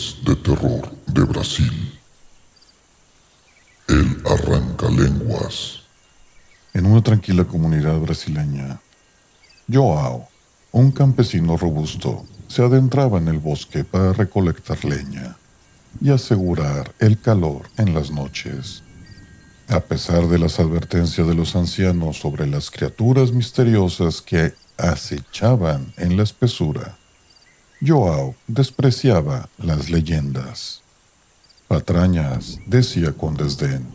De terror de Brasil. El arrancalenguas. En una tranquila comunidad brasileña, Joao, un campesino robusto, se adentraba en el bosque para recolectar leña y asegurar el calor en las noches. A pesar de las advertencias de los ancianos sobre las criaturas misteriosas que acechaban en la espesura, Joao despreciaba las leyendas. Patrañas, decía con desdén,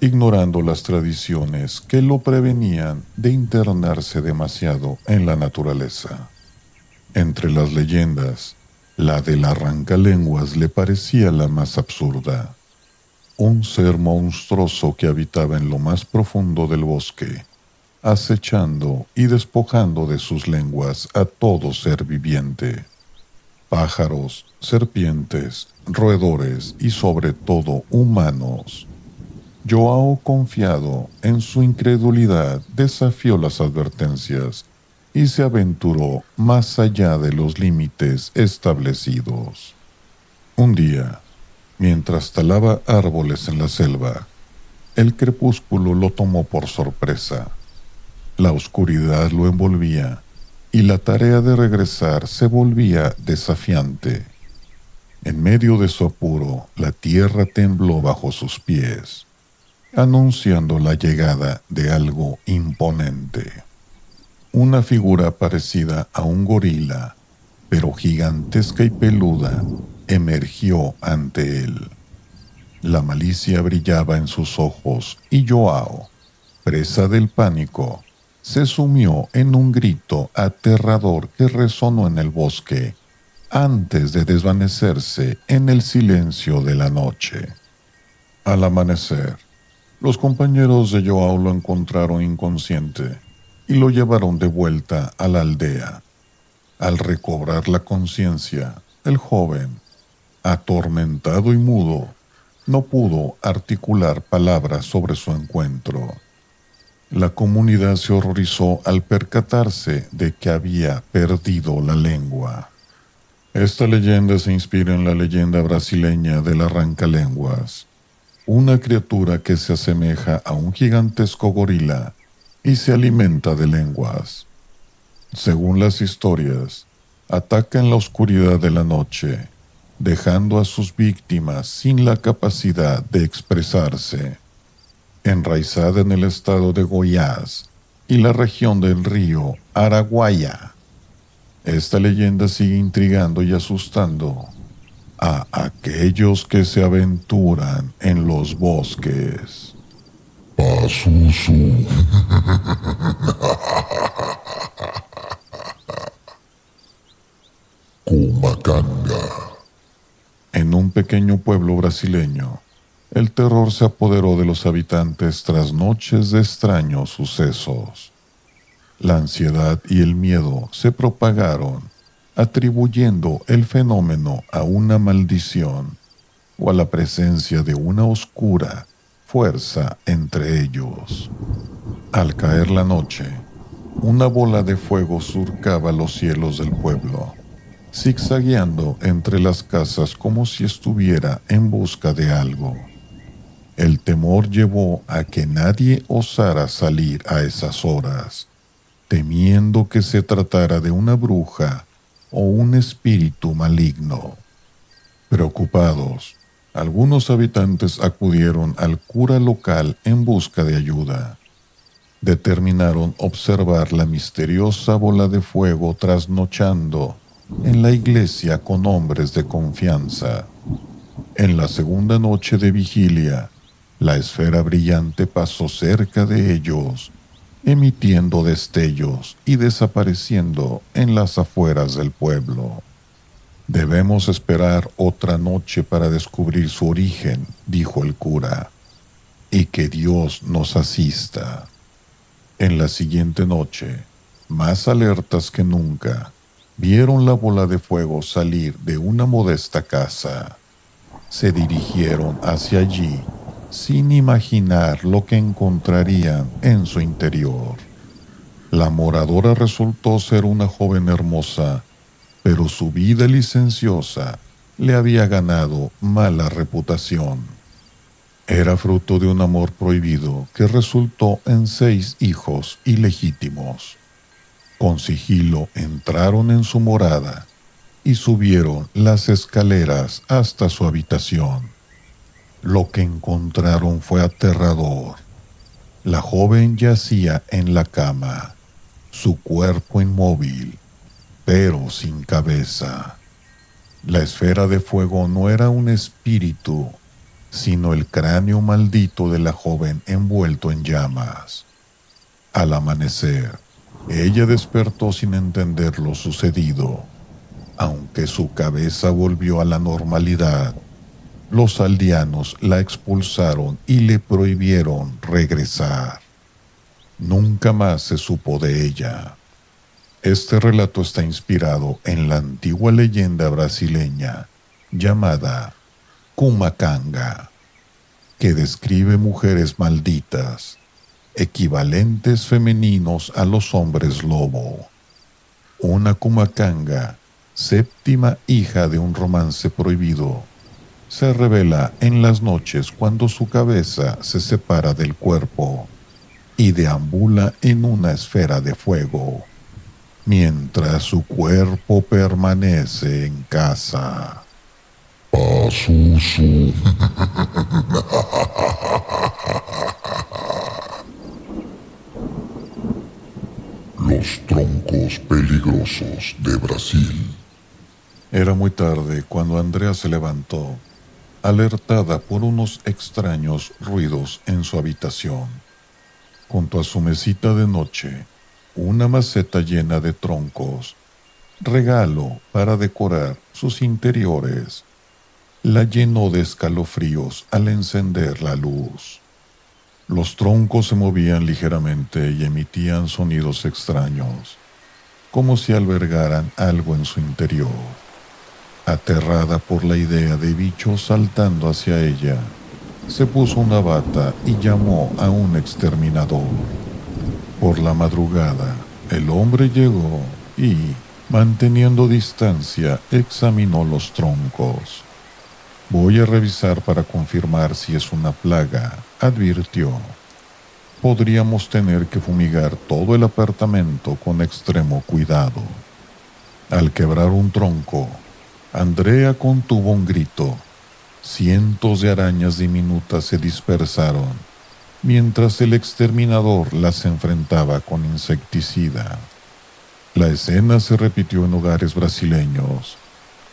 ignorando las tradiciones que lo prevenían de internarse demasiado en la naturaleza. Entre las leyendas, la del arrancalenguas le parecía la más absurda. Un ser monstruoso que habitaba en lo más profundo del bosque, acechando y despojando de sus lenguas a todo ser viviente pájaros, serpientes, roedores y sobre todo humanos. Joao, confiado en su incredulidad, desafió las advertencias y se aventuró más allá de los límites establecidos. Un día, mientras talaba árboles en la selva, el crepúsculo lo tomó por sorpresa. La oscuridad lo envolvía y la tarea de regresar se volvía desafiante. En medio de su apuro, la tierra tembló bajo sus pies, anunciando la llegada de algo imponente. Una figura parecida a un gorila, pero gigantesca y peluda, emergió ante él. La malicia brillaba en sus ojos y Joao, presa del pánico, se sumió en un grito aterrador que resonó en el bosque antes de desvanecerse en el silencio de la noche. Al amanecer, los compañeros de Joao lo encontraron inconsciente y lo llevaron de vuelta a la aldea. Al recobrar la conciencia, el joven, atormentado y mudo, no pudo articular palabras sobre su encuentro. La comunidad se horrorizó al percatarse de que había perdido la lengua. Esta leyenda se inspira en la leyenda brasileña del arrancalenguas, una criatura que se asemeja a un gigantesco gorila y se alimenta de lenguas. Según las historias, ataca en la oscuridad de la noche, dejando a sus víctimas sin la capacidad de expresarse enraizada en el estado de Goiás y la región del río Araguaya. Esta leyenda sigue intrigando y asustando a aquellos que se aventuran en los bosques. Pasusu. Kumacanga. En un pequeño pueblo brasileño, el terror se apoderó de los habitantes tras noches de extraños sucesos. La ansiedad y el miedo se propagaron, atribuyendo el fenómeno a una maldición o a la presencia de una oscura fuerza entre ellos. Al caer la noche, una bola de fuego surcaba los cielos del pueblo, zigzagueando entre las casas como si estuviera en busca de algo. El temor llevó a que nadie osara salir a esas horas, temiendo que se tratara de una bruja o un espíritu maligno. Preocupados, algunos habitantes acudieron al cura local en busca de ayuda. Determinaron observar la misteriosa bola de fuego trasnochando en la iglesia con hombres de confianza. En la segunda noche de vigilia, la esfera brillante pasó cerca de ellos, emitiendo destellos y desapareciendo en las afueras del pueblo. Debemos esperar otra noche para descubrir su origen, dijo el cura, y que Dios nos asista. En la siguiente noche, más alertas que nunca, vieron la bola de fuego salir de una modesta casa. Se dirigieron hacia allí sin imaginar lo que encontrarían en su interior. La moradora resultó ser una joven hermosa, pero su vida licenciosa le había ganado mala reputación. Era fruto de un amor prohibido que resultó en seis hijos ilegítimos. Con sigilo entraron en su morada y subieron las escaleras hasta su habitación. Lo que encontraron fue aterrador. La joven yacía en la cama, su cuerpo inmóvil, pero sin cabeza. La esfera de fuego no era un espíritu, sino el cráneo maldito de la joven envuelto en llamas. Al amanecer, ella despertó sin entender lo sucedido. Aunque su cabeza volvió a la normalidad, los aldeanos la expulsaron y le prohibieron regresar. Nunca más se supo de ella. Este relato está inspirado en la antigua leyenda brasileña llamada Kumacanga, que describe mujeres malditas equivalentes femeninos a los hombres lobo. Una Kumacanga, séptima hija de un romance prohibido, se revela en las noches cuando su cabeza se separa del cuerpo y deambula en una esfera de fuego, mientras su cuerpo permanece en casa. Los troncos peligrosos de Brasil. Era muy tarde cuando Andrea se levantó, alertada por unos extraños ruidos en su habitación. Junto a su mesita de noche, una maceta llena de troncos, regalo para decorar sus interiores, la llenó de escalofríos al encender la luz. Los troncos se movían ligeramente y emitían sonidos extraños, como si albergaran algo en su interior. Aterrada por la idea de bichos saltando hacia ella, se puso una bata y llamó a un exterminador. Por la madrugada, el hombre llegó y, manteniendo distancia, examinó los troncos. Voy a revisar para confirmar si es una plaga, advirtió. Podríamos tener que fumigar todo el apartamento con extremo cuidado. Al quebrar un tronco, Andrea contuvo un grito. Cientos de arañas diminutas se dispersaron, mientras el exterminador las enfrentaba con insecticida. La escena se repitió en hogares brasileños,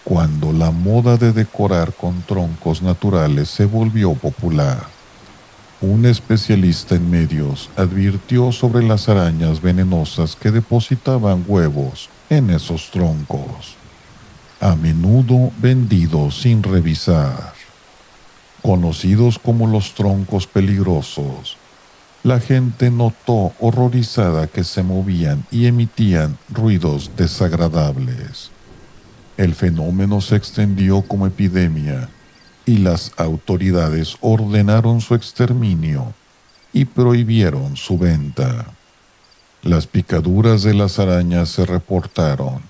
cuando la moda de decorar con troncos naturales se volvió popular. Un especialista en medios advirtió sobre las arañas venenosas que depositaban huevos en esos troncos, a menudo vendidos sin revisar. Conocidos como los troncos peligrosos, la gente notó horrorizada que se movían y emitían ruidos desagradables. El fenómeno se extendió como epidemia y las autoridades ordenaron su exterminio y prohibieron su venta. Las picaduras de las arañas se reportaron,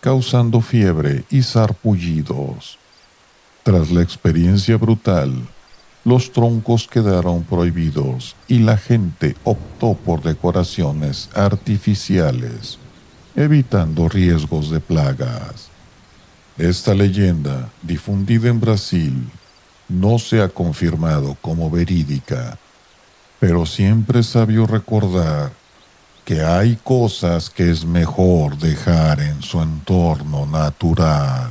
causando fiebre y sarpullidos. Tras la experiencia brutal, los troncos quedaron prohibidos y la gente optó por decoraciones artificiales, evitando riesgos de plagas. Esta leyenda, difundida en Brasil, no se ha confirmado como verídica, pero siempre es sabio recordar que hay cosas que es mejor dejar en su entorno natural.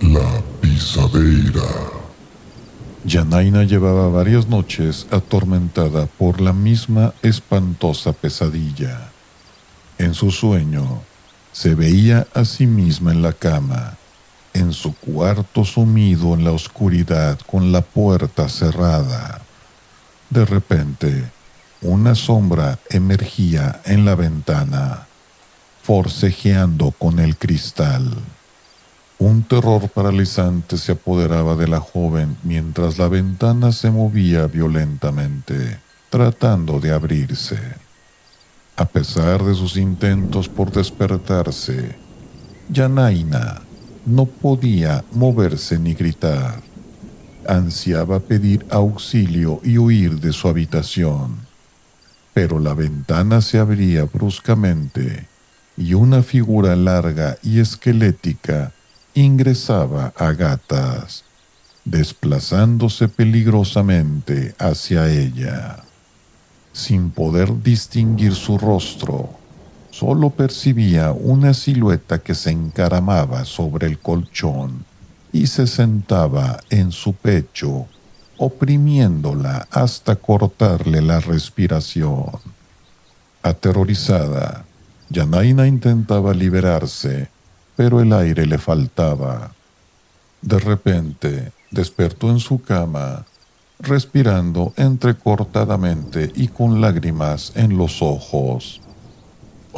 La pisadera. Yanaina llevaba varias noches atormentada por la misma espantosa pesadilla. En su sueño, se veía a sí misma en la cama, en su cuarto sumido en la oscuridad con la puerta cerrada. De repente, una sombra emergía en la ventana, forcejeando con el cristal. Un terror paralizante se apoderaba de la joven mientras la ventana se movía violentamente, tratando de abrirse. A pesar de sus intentos por despertarse, Yanaina no podía moverse ni gritar. Ansiaba pedir auxilio y huir de su habitación. Pero la ventana se abría bruscamente y una figura larga y esquelética ingresaba a gatas, desplazándose peligrosamente hacia ella. Sin poder distinguir su rostro, solo percibía una silueta que se encaramaba sobre el colchón y se sentaba en su pecho, oprimiéndola hasta cortarle la respiración. Aterrorizada, Yanaina intentaba liberarse, pero el aire le faltaba. De repente, despertó en su cama respirando entrecortadamente y con lágrimas en los ojos.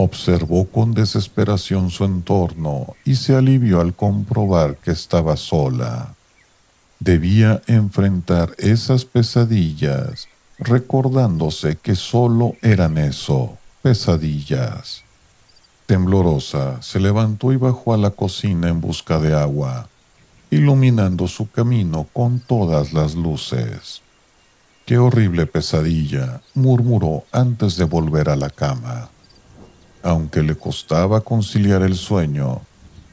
Observó con desesperación su entorno y se alivió al comprobar que estaba sola. Debía enfrentar esas pesadillas, recordándose que solo eran eso, pesadillas. Temblorosa, se levantó y bajó a la cocina en busca de agua iluminando su camino con todas las luces. Qué horrible pesadilla, murmuró antes de volver a la cama. Aunque le costaba conciliar el sueño,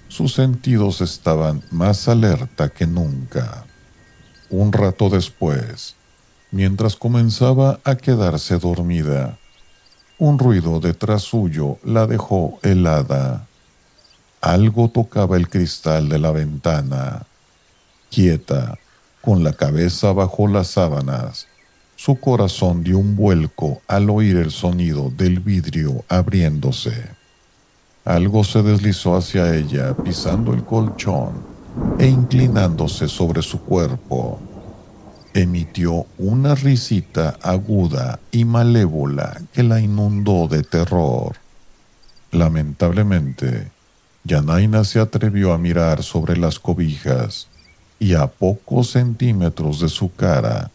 sus sentidos estaban más alerta que nunca. Un rato después, mientras comenzaba a quedarse dormida, un ruido detrás suyo la dejó helada. Algo tocaba el cristal de la ventana. Quieta, con la cabeza bajo las sábanas, su corazón dio un vuelco al oír el sonido del vidrio abriéndose. Algo se deslizó hacia ella, pisando el colchón e inclinándose sobre su cuerpo. Emitió una risita aguda y malévola que la inundó de terror. Lamentablemente, Yanaina se atrevió a mirar sobre las cobijas y a pocos centímetros de su cara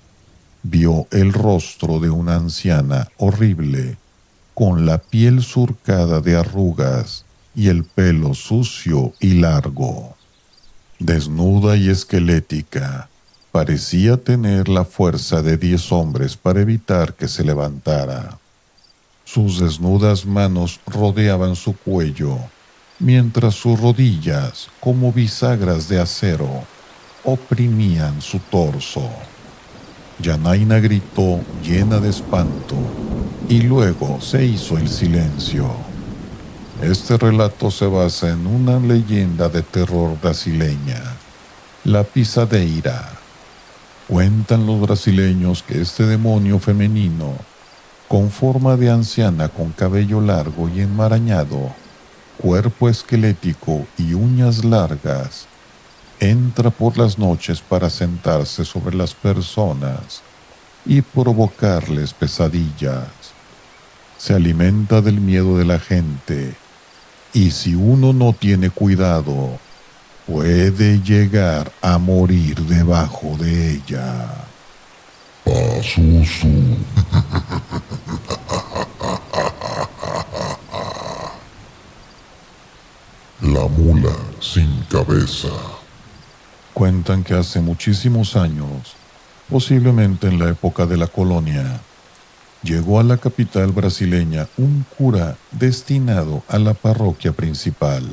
vio el rostro de una anciana horrible, con la piel surcada de arrugas y el pelo sucio y largo. Desnuda y esquelética, parecía tener la fuerza de diez hombres para evitar que se levantara. Sus desnudas manos rodeaban su cuello mientras sus rodillas, como bisagras de acero, oprimían su torso. Yanaina gritó llena de espanto y luego se hizo el silencio. Este relato se basa en una leyenda de terror brasileña, la pisadeira. Cuentan los brasileños que este demonio femenino, con forma de anciana con cabello largo y enmarañado, cuerpo esquelético y uñas largas, entra por las noches para sentarse sobre las personas y provocarles pesadillas. Se alimenta del miedo de la gente y si uno no tiene cuidado, puede llegar a morir debajo de ella. La mula sin cabeza. Cuentan que hace muchísimos años, posiblemente en la época de la colonia, llegó a la capital brasileña un cura destinado a la parroquia principal.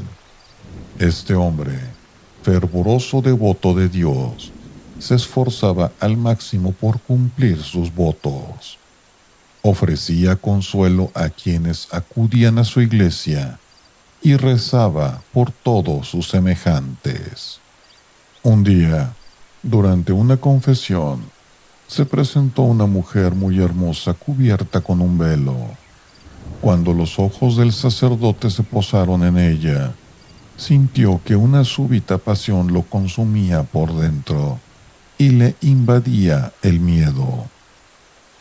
Este hombre, fervoroso devoto de Dios, se esforzaba al máximo por cumplir sus votos. Ofrecía consuelo a quienes acudían a su iglesia y rezaba por todos sus semejantes. Un día, durante una confesión, se presentó una mujer muy hermosa cubierta con un velo. Cuando los ojos del sacerdote se posaron en ella, sintió que una súbita pasión lo consumía por dentro y le invadía el miedo.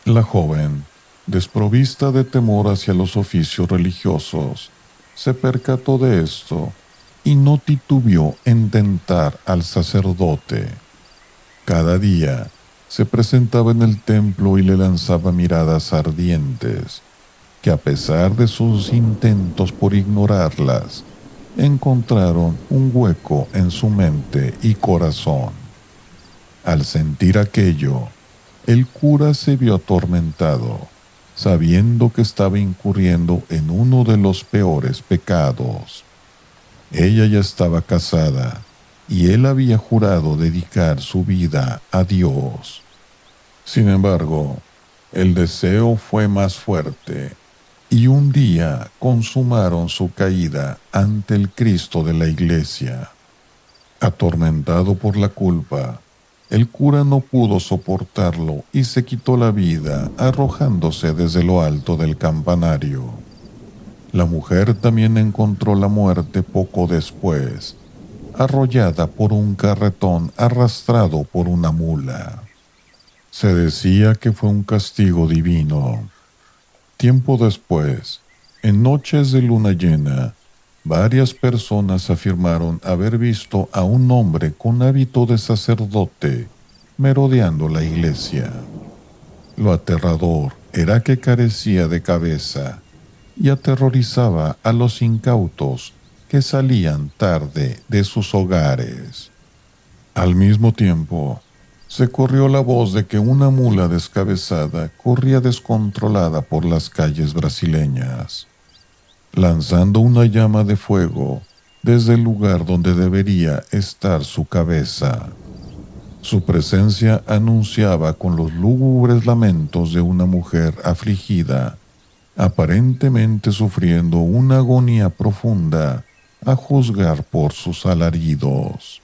La joven, desprovista de temor hacia los oficios religiosos, se percató de esto y no titubió en tentar al sacerdote. Cada día se presentaba en el templo y le lanzaba miradas ardientes, que a pesar de sus intentos por ignorarlas, encontraron un hueco en su mente y corazón. Al sentir aquello, el cura se vio atormentado, sabiendo que estaba incurriendo en uno de los peores pecados. Ella ya estaba casada y él había jurado dedicar su vida a Dios. Sin embargo, el deseo fue más fuerte y un día consumaron su caída ante el Cristo de la iglesia. Atormentado por la culpa, el cura no pudo soportarlo y se quitó la vida arrojándose desde lo alto del campanario. La mujer también encontró la muerte poco después, arrollada por un carretón arrastrado por una mula. Se decía que fue un castigo divino. Tiempo después, en noches de luna llena, varias personas afirmaron haber visto a un hombre con hábito de sacerdote merodeando la iglesia. Lo aterrador era que carecía de cabeza y aterrorizaba a los incautos que salían tarde de sus hogares. Al mismo tiempo, se corrió la voz de que una mula descabezada corría descontrolada por las calles brasileñas, lanzando una llama de fuego desde el lugar donde debería estar su cabeza. Su presencia anunciaba con los lúgubres lamentos de una mujer afligida, aparentemente sufriendo una agonía profunda a juzgar por sus alaridos.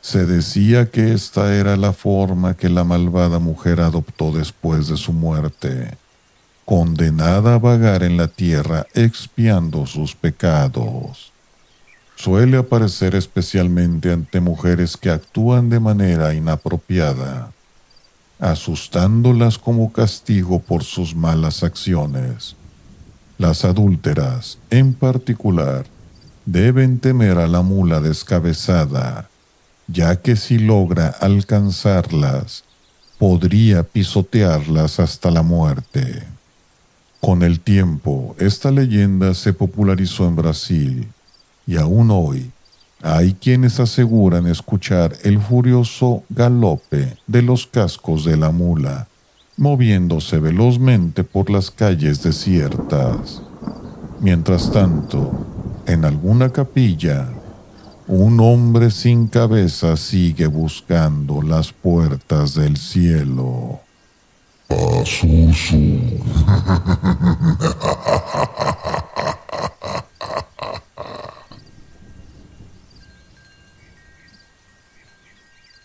Se decía que esta era la forma que la malvada mujer adoptó después de su muerte, condenada a vagar en la tierra expiando sus pecados. Suele aparecer especialmente ante mujeres que actúan de manera inapropiada, asustándolas como castigo por sus malas acciones. Las adúlteras, en particular, deben temer a la mula descabezada, ya que si logra alcanzarlas, podría pisotearlas hasta la muerte. Con el tiempo, esta leyenda se popularizó en Brasil y aún hoy hay quienes aseguran escuchar el furioso galope de los cascos de la mula, moviéndose velozmente por las calles desiertas. Mientras tanto, en alguna capilla, un hombre sin cabeza sigue buscando las puertas del cielo.